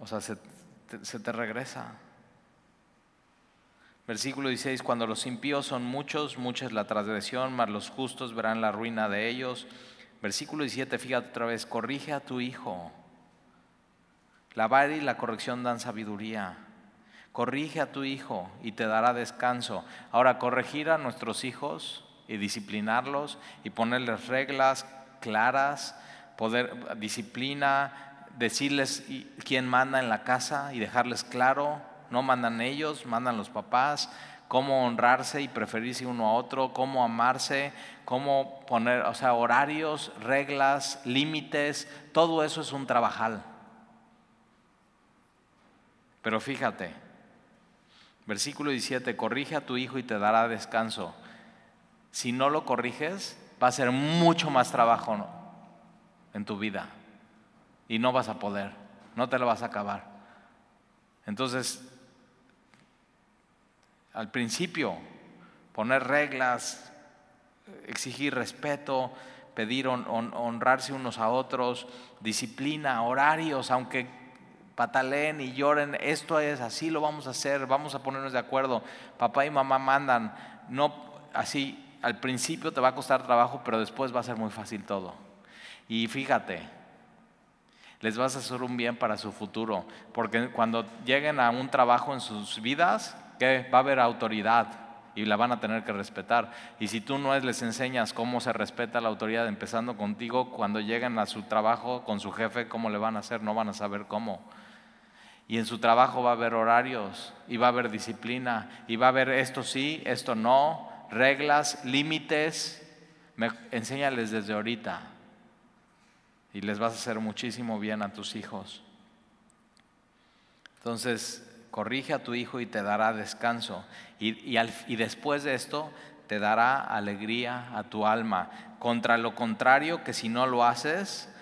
O sea, se te regresa. Versículo 16, cuando los impíos son muchos, mucha es la transgresión, mas los justos verán la ruina de ellos. Versículo 17, fíjate otra vez, corrige a tu hijo. La vara y la corrección dan sabiduría. Corrige a tu hijo y te dará descanso. Ahora, corregir a nuestros hijos y disciplinarlos y ponerles reglas claras, poder disciplina, decirles quién manda en la casa y dejarles claro no mandan ellos, mandan los papás, cómo honrarse y preferirse uno a otro, cómo amarse, cómo poner, o sea, horarios, reglas, límites, todo eso es un trabajal. Pero fíjate, versículo 17, corrige a tu hijo y te dará descanso. Si no lo corriges, va a ser mucho más trabajo en tu vida y no vas a poder, no te lo vas a acabar. Entonces, al principio, poner reglas, exigir respeto, pedir honrarse unos a otros, disciplina, horarios, aunque pataleen y lloren, esto es así, lo vamos a hacer, vamos a ponernos de acuerdo. Papá y mamá mandan, no así, al principio te va a costar trabajo, pero después va a ser muy fácil todo. Y fíjate, les vas a hacer un bien para su futuro, porque cuando lleguen a un trabajo en sus vidas, va a haber autoridad y la van a tener que respetar. Y si tú no les enseñas cómo se respeta la autoridad, empezando contigo, cuando lleguen a su trabajo con su jefe, ¿cómo le van a hacer? No van a saber cómo. Y en su trabajo va a haber horarios, y va a haber disciplina, y va a haber esto sí, esto no, reglas, límites. enséñales desde ahorita. Y les vas a hacer muchísimo bien a tus hijos. Entonces, corrige a tu hijo y te dará descanso. Y, después de esto te dará alegría a tu alma. Contra lo contrario, que si no lo haces,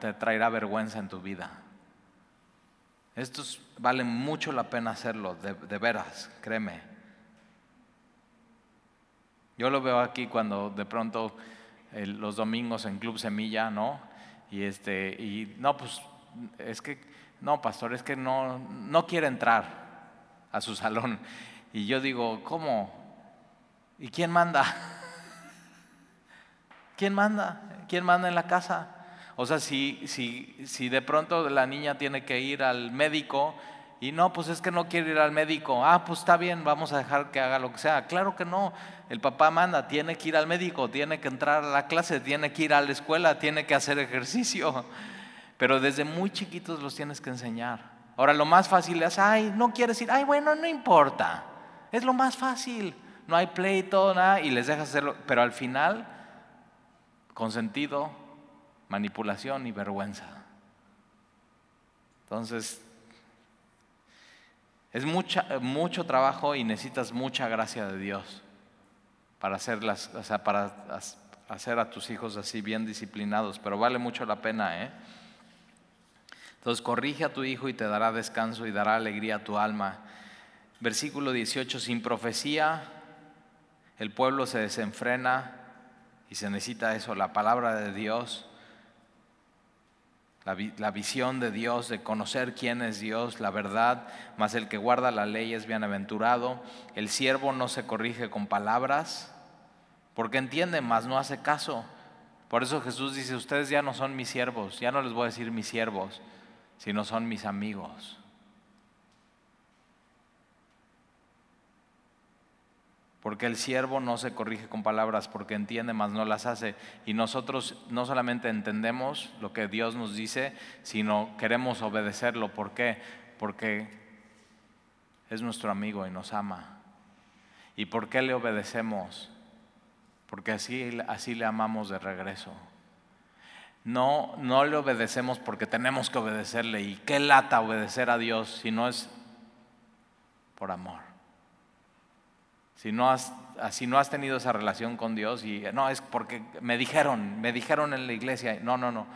te, traerá vergüenza en tu vida. Esto vale mucho la pena hacerlo, de, veras, créeme. Yo lo veo aquí cuando de pronto los domingos en Club Semilla, ¿no? Y este, y no, pues es que no, pastor, es que no, no quiere entrar a su salón. Y yo digo, ¿cómo? ¿Y quién manda? ¿Quién manda? ¿Quién manda en la casa? O sea, si, si, si de pronto la niña tiene que ir al médico y no, pues es que no quiere ir al médico. Ah, pues está bien, vamos a dejar que haga lo que sea. Claro que no. El papá manda, tiene que ir al médico, tiene que entrar a la clase, tiene que ir a la escuela, tiene que hacer ejercicio. Pero desde muy chiquitos los tienes que enseñar. Ahora lo más fácil es, ay, no quieres ir, ay, bueno, no importa. Es lo más fácil. No hay pleito, nada, y les dejas hacerlo. Pero al final, consentido, manipulación y vergüenza. Entonces, es mucha, mucho trabajo y necesitas mucha gracia de Dios para, hacer las, para hacer a tus hijos así bien disciplinados, pero vale mucho la pena. ¿eh? Entonces, corrige a tu hijo y te dará descanso y dará alegría a tu alma. Versículo 18, sin profecía, el pueblo se desenfrena y se necesita eso, la palabra de Dios la, visión de Dios, de conocer quién es Dios, la verdad, más el que guarda la ley es bienaventurado. El siervo no se corrige con palabras, porque entiende, mas no hace caso. Por eso Jesús dice, ustedes ya no son mis siervos, ya no les voy a decir mis siervos, sino son mis amigos. Porque el siervo no se corrige con palabras, porque entiende, mas no las hace. Y nosotros no solamente entendemos lo que Dios nos dice, sino queremos obedecerlo. ¿Por qué? Porque es nuestro amigo y nos ama. ¿Y por qué le obedecemos? Porque así, así le amamos de regreso. No, no le obedecemos porque tenemos que obedecerle. ¿Y qué lata obedecer a Dios si no es por amor? Si no has, no has tenido esa relación con Dios y no, es porque me dijeron, me dijeron en la iglesia, no, no, no,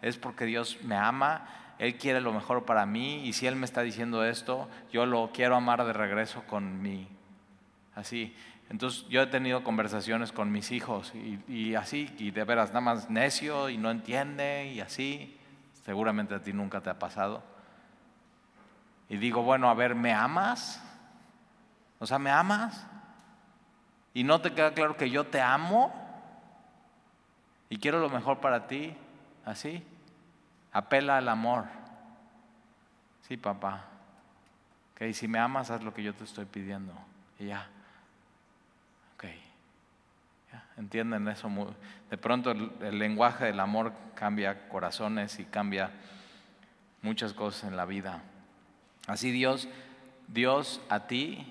es porque Dios me ama, Él quiere lo mejor para mí y si Él me está diciendo esto, yo lo quiero amar de regreso con mi, así. Entonces yo he tenido conversaciones con mis hijos y, y así, y de veras, nada más necio y no entiende y así, seguramente a ti nunca te ha pasado. Y digo, bueno, a ver, ¿me amas? O sea, ¿me amas? Y no te queda claro que yo te amo y quiero lo mejor para ti, así, apela al amor. Sí, papá. Ok, si me amas, haz lo que yo te estoy pidiendo. Y ya. Ok. ¿Entienden eso? De pronto el, el lenguaje del amor cambia corazones y cambia muchas cosas en la vida. Así Dios, Dios a ti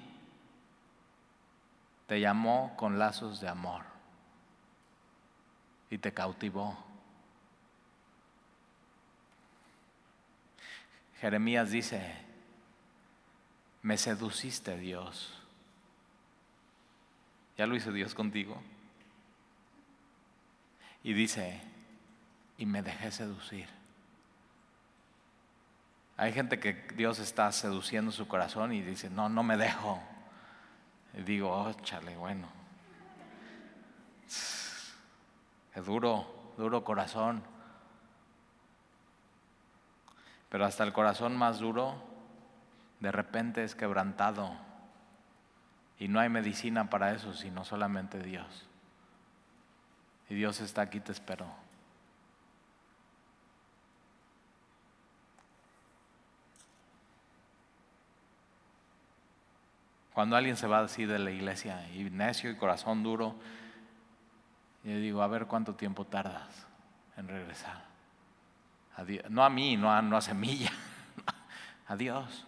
te llamó con lazos de amor y te cautivó. Jeremías dice, me seduciste Dios. ¿Ya lo hizo Dios contigo? Y dice, y me dejé seducir. Hay gente que Dios está seduciendo su corazón y dice, no, no me dejo. Digo, oh, chale, bueno. Es duro, duro corazón. Pero hasta el corazón más duro, de repente es quebrantado. Y no hay medicina para eso, sino solamente Dios. Y Dios está aquí, te espero. Cuando alguien se va así de la iglesia y necio y corazón duro, yo digo, a ver cuánto tiempo tardas en regresar. No a mí, no a, no a Semilla, a Dios.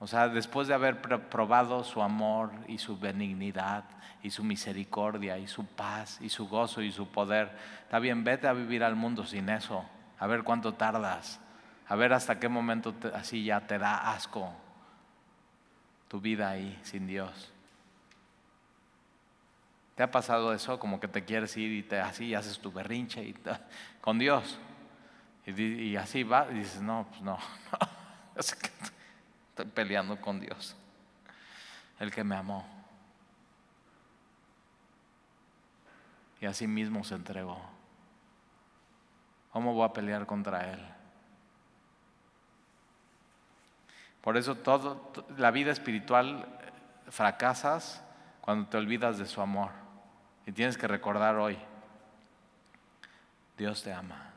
O sea, después de haber probado su amor y su benignidad y su misericordia y su paz y su gozo y su poder, está bien, vete a vivir al mundo sin eso. A ver cuánto tardas. A ver hasta qué momento así ya te da asco tu vida ahí sin Dios. ¿Te ha pasado eso? Como que te quieres ir y te así haces tu berrinche y con Dios. Y, así va y dices, no, pues no, estoy peleando con Dios, el que me amó. Y así mismo se entregó. ¿Cómo voy a pelear contra Él? Por eso todo, la vida espiritual fracasas cuando te olvidas de su amor. Y tienes que recordar hoy, Dios te ama.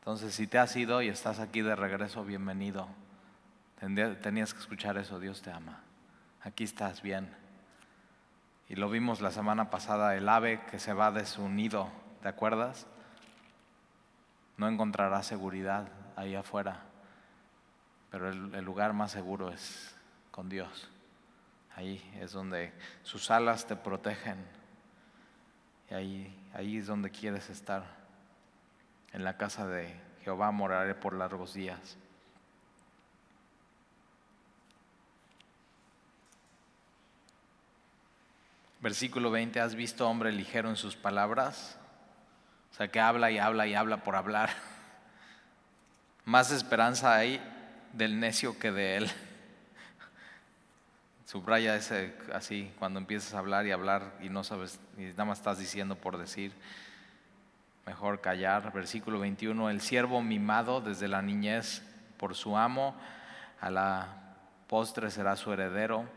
Entonces, si te has ido y estás aquí de regreso, bienvenido. Tenías que escuchar eso, Dios te ama. Aquí estás bien. Y lo vimos la semana pasada, el ave que se va de su nido, ¿te acuerdas? No encontrará seguridad ahí afuera, pero el, lugar más seguro es con Dios. Ahí es donde sus alas te protegen. Y ahí es donde quieres estar. En la casa de Jehová moraré por largos días. Versículo 20, ¿has visto hombre ligero en sus palabras? O sea, que habla y habla y habla por hablar. Más esperanza hay del necio que de él. Subraya ese así cuando empiezas a hablar y hablar y no sabes, y nada más estás diciendo por decir. Mejor callar. Versículo 21, el siervo mimado desde la niñez por su amo, a la postre será su heredero.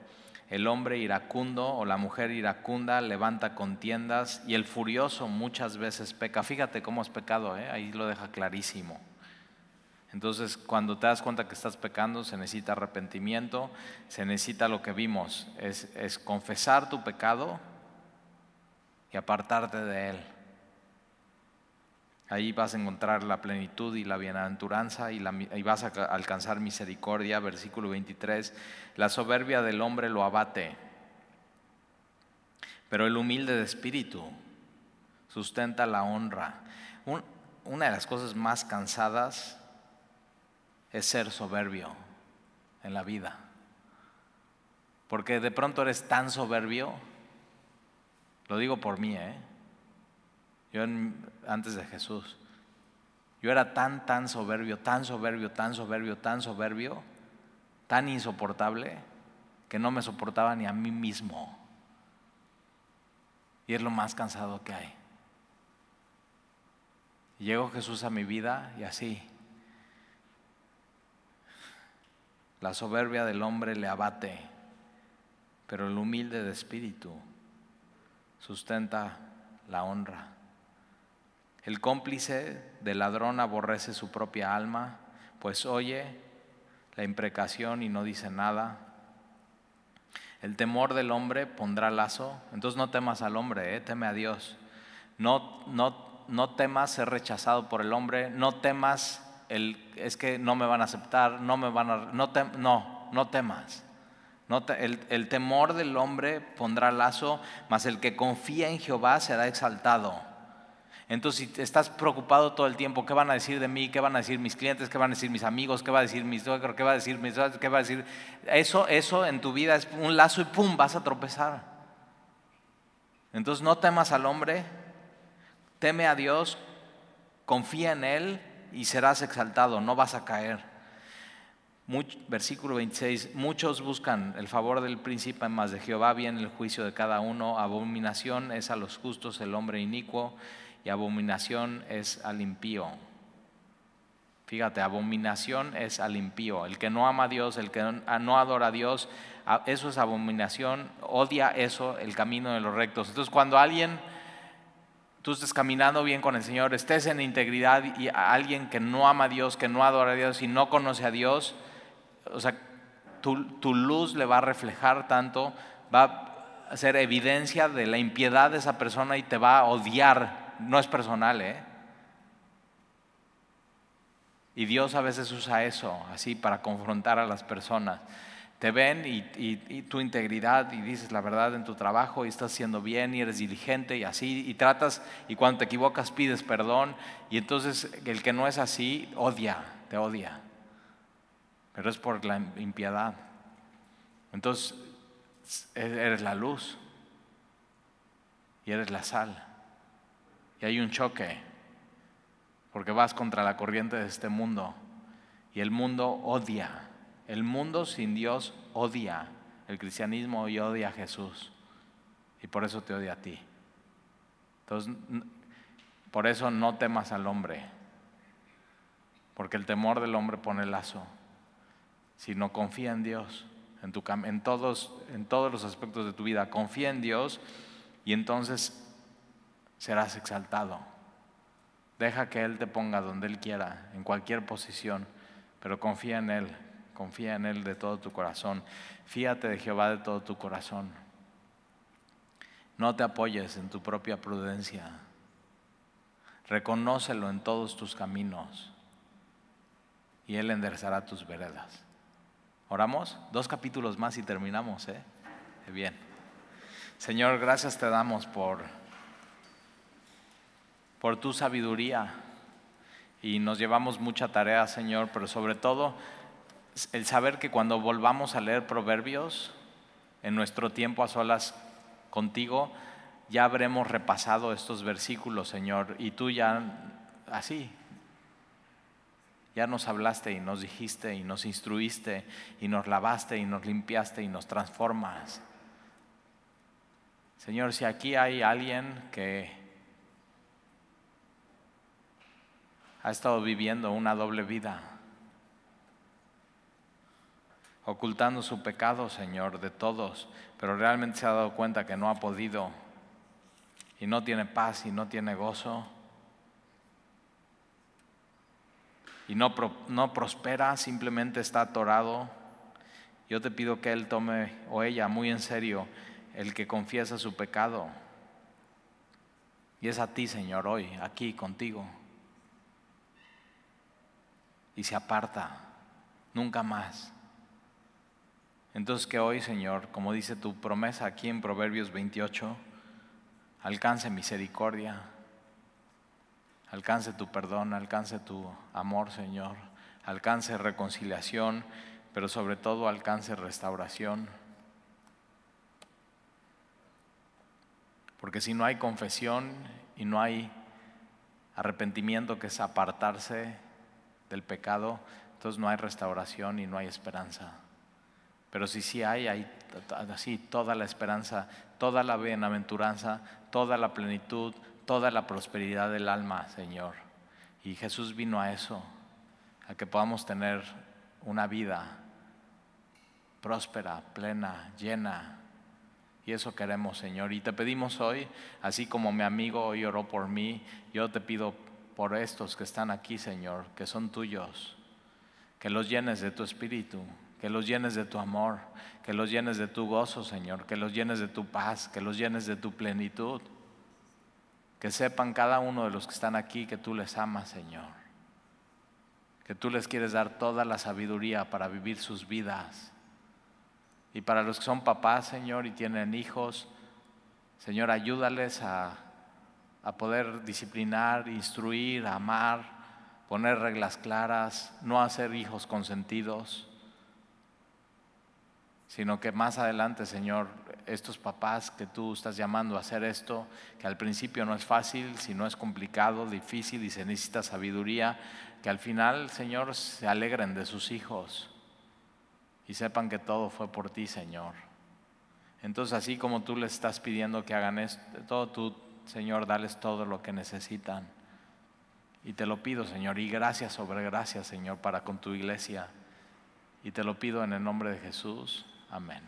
El hombre iracundo o la mujer iracunda levanta contiendas y el furioso muchas veces peca. Fíjate cómo es pecado, ¿eh? ahí lo deja clarísimo. Entonces, cuando te das cuenta que estás pecando, se necesita arrepentimiento, se necesita lo que vimos, es, es confesar tu pecado y apartarte de él. Ahí vas a encontrar la plenitud y la bienaventuranza y, y, vas a alcanzar misericordia. Versículo 23. La soberbia del hombre lo abate, pero el humilde de espíritu sustenta la honra. una de las cosas más cansadas es ser soberbio en la vida. Porque de pronto eres tan soberbio, lo digo por mí, ¿eh? Yo antes de Jesús, yo era tan, tan soberbio, tan soberbio, tan soberbio, tan soberbio, tan insoportable, que no me soportaba ni a mí mismo. Y es lo más cansado que hay. llegó Jesús a mi vida y así, La soberbia del hombre le abate, pero el humilde de espíritu sustenta la honra. El cómplice del ladrón aborrece su propia alma, pues oye la imprecación y no dice nada. El temor del hombre pondrá lazo. Entonces no temas al hombre, eh, teme a Dios. No, no, no temas ser rechazado por el hombre, no temas es que no me van a aceptar, no me van a... No, no, no temas. No el, el, temor del hombre pondrá lazo, mas el que confía en Jehová será exaltado. Entonces, si estás preocupado todo el tiempo, ¿qué van a decir de mí? ¿Qué van a decir mis clientes? ¿Qué van a decir mis amigos? ¿Qué va a decir mis suegros? ¿Qué va a decir mis ¿Qué va a decir? Eso, eso en tu vida es un lazo y ¡pum! vas a tropezar. Entonces, no temas al hombre, teme a Dios, confía en Él y serás exaltado, no vas a caer. versículo 26, muchos buscan el favor del príncipe, más de Jehová viene el juicio de cada uno. Abominación es a los justos el hombre inicuo y abominación es al impío. Fíjate, abominación es al impío. El que no ama a Dios, el que no adora a Dios, eso es abominación, odia eso, el camino de los rectos. Entonces cuando alguien tú estés caminando bien con el Señor, estés en integridad y alguien que no ama a Dios, que no adora a Dios y no conoce a Dios, o sea, tu, luz le va a reflejar tanto, va a ser evidencia de la impiedad de esa persona y te va a odiar. No es personal, ¿eh? Y Dios a veces usa eso así para confrontar a las personas te ven y, tu integridad y dices la verdad en tu trabajo y estás haciendo bien y eres diligente y así y tratas y cuando te equivocas pides perdón y entonces el que no es así odia, te odia. Pero es por la impiedad. Entonces eres la luz y eres la sal. Y hay un choque porque vas contra la corriente de este mundo y el mundo odia el mundo sin Dios odia el cristianismo y odia a Jesús. Y por eso te odia a ti. Entonces, por eso no temas al hombre. Porque el temor del hombre pone lazo. Si no confía en Dios, en, todos, en todos los aspectos de tu vida. Confía en Dios y entonces serás exaltado. Deja que Él te ponga donde Él quiera, en cualquier posición, pero confía en Él, confía en Él de todo tu corazón. Fíate de Jehová de todo tu corazón. No te apoyes en tu propia prudencia. Reconócelo en todos tus caminos y Él enderezará tus veredas. ¿Oramos? Dos capítulos más y terminamos, ¿eh? Bien. Señor, gracias te damos por, por tu sabiduría y nos llevamos mucha tarea, Señor, pero sobre todo el saber que cuando volvamos a leer proverbios en nuestro tiempo a solas contigo, ya habremos repasado estos versículos, Señor, y tú ya así, ya nos hablaste y nos dijiste y nos instruiste y nos lavaste y nos limpiaste y nos transformas. Señor, si aquí hay alguien que ha estado viviendo una doble vida, ocultando su pecado, Señor, de todos, pero realmente se ha dado cuenta que no ha podido y no tiene paz y no tiene gozo y no, no prospera, simplemente está atorado, yo te pido que él tome o ella muy en serio el que confiesa su pecado. Y es a ti, Señor, hoy, aquí contigo. Y se aparta, nunca más. Entonces que hoy, Señor, como dice tu promesa aquí en Proverbios 28, alcance misericordia, alcance tu perdón, alcance tu amor, Señor, alcance reconciliación, pero sobre todo alcance restauración. Porque si no hay confesión y no hay arrepentimiento, que es apartarse del pecado, entonces no hay restauración y no hay esperanza. Pero si sí hay, hay así toda la esperanza, toda la bienaventuranza, toda la plenitud, toda la prosperidad del alma, Señor. Y Jesús vino a eso, a que podamos tener una vida próspera, plena, llena. Y eso queremos, Señor. Y te pedimos hoy, así como mi amigo hoy oró por mí, yo te pido por estos que están aquí, Señor, que son tuyos, que los llenes de tu espíritu, que los llenes de tu amor, que los llenes de tu gozo, Señor, que los llenes de tu paz, que los llenes de tu plenitud. Que sepan cada uno de los que están aquí que tú les amas, Señor. Que tú les quieres dar toda la sabiduría para vivir sus vidas. Y para los que son papás, Señor, y tienen hijos, Señor, ayúdales a, a poder disciplinar, instruir, amar, poner reglas claras, no hacer hijos consentidos sino que más adelante, Señor, estos papás que tú estás llamando a hacer esto, que al principio no es fácil, si no es complicado, difícil y se necesita sabiduría, que al final, Señor, se alegren de sus hijos y sepan que todo fue por ti, Señor. Entonces, así como tú les estás pidiendo que hagan esto, todo tú, Señor, dales todo lo que necesitan. Y te lo pido, Señor, y gracias sobre gracias, Señor, para con tu iglesia. Y te lo pido en el nombre de Jesús. Amén.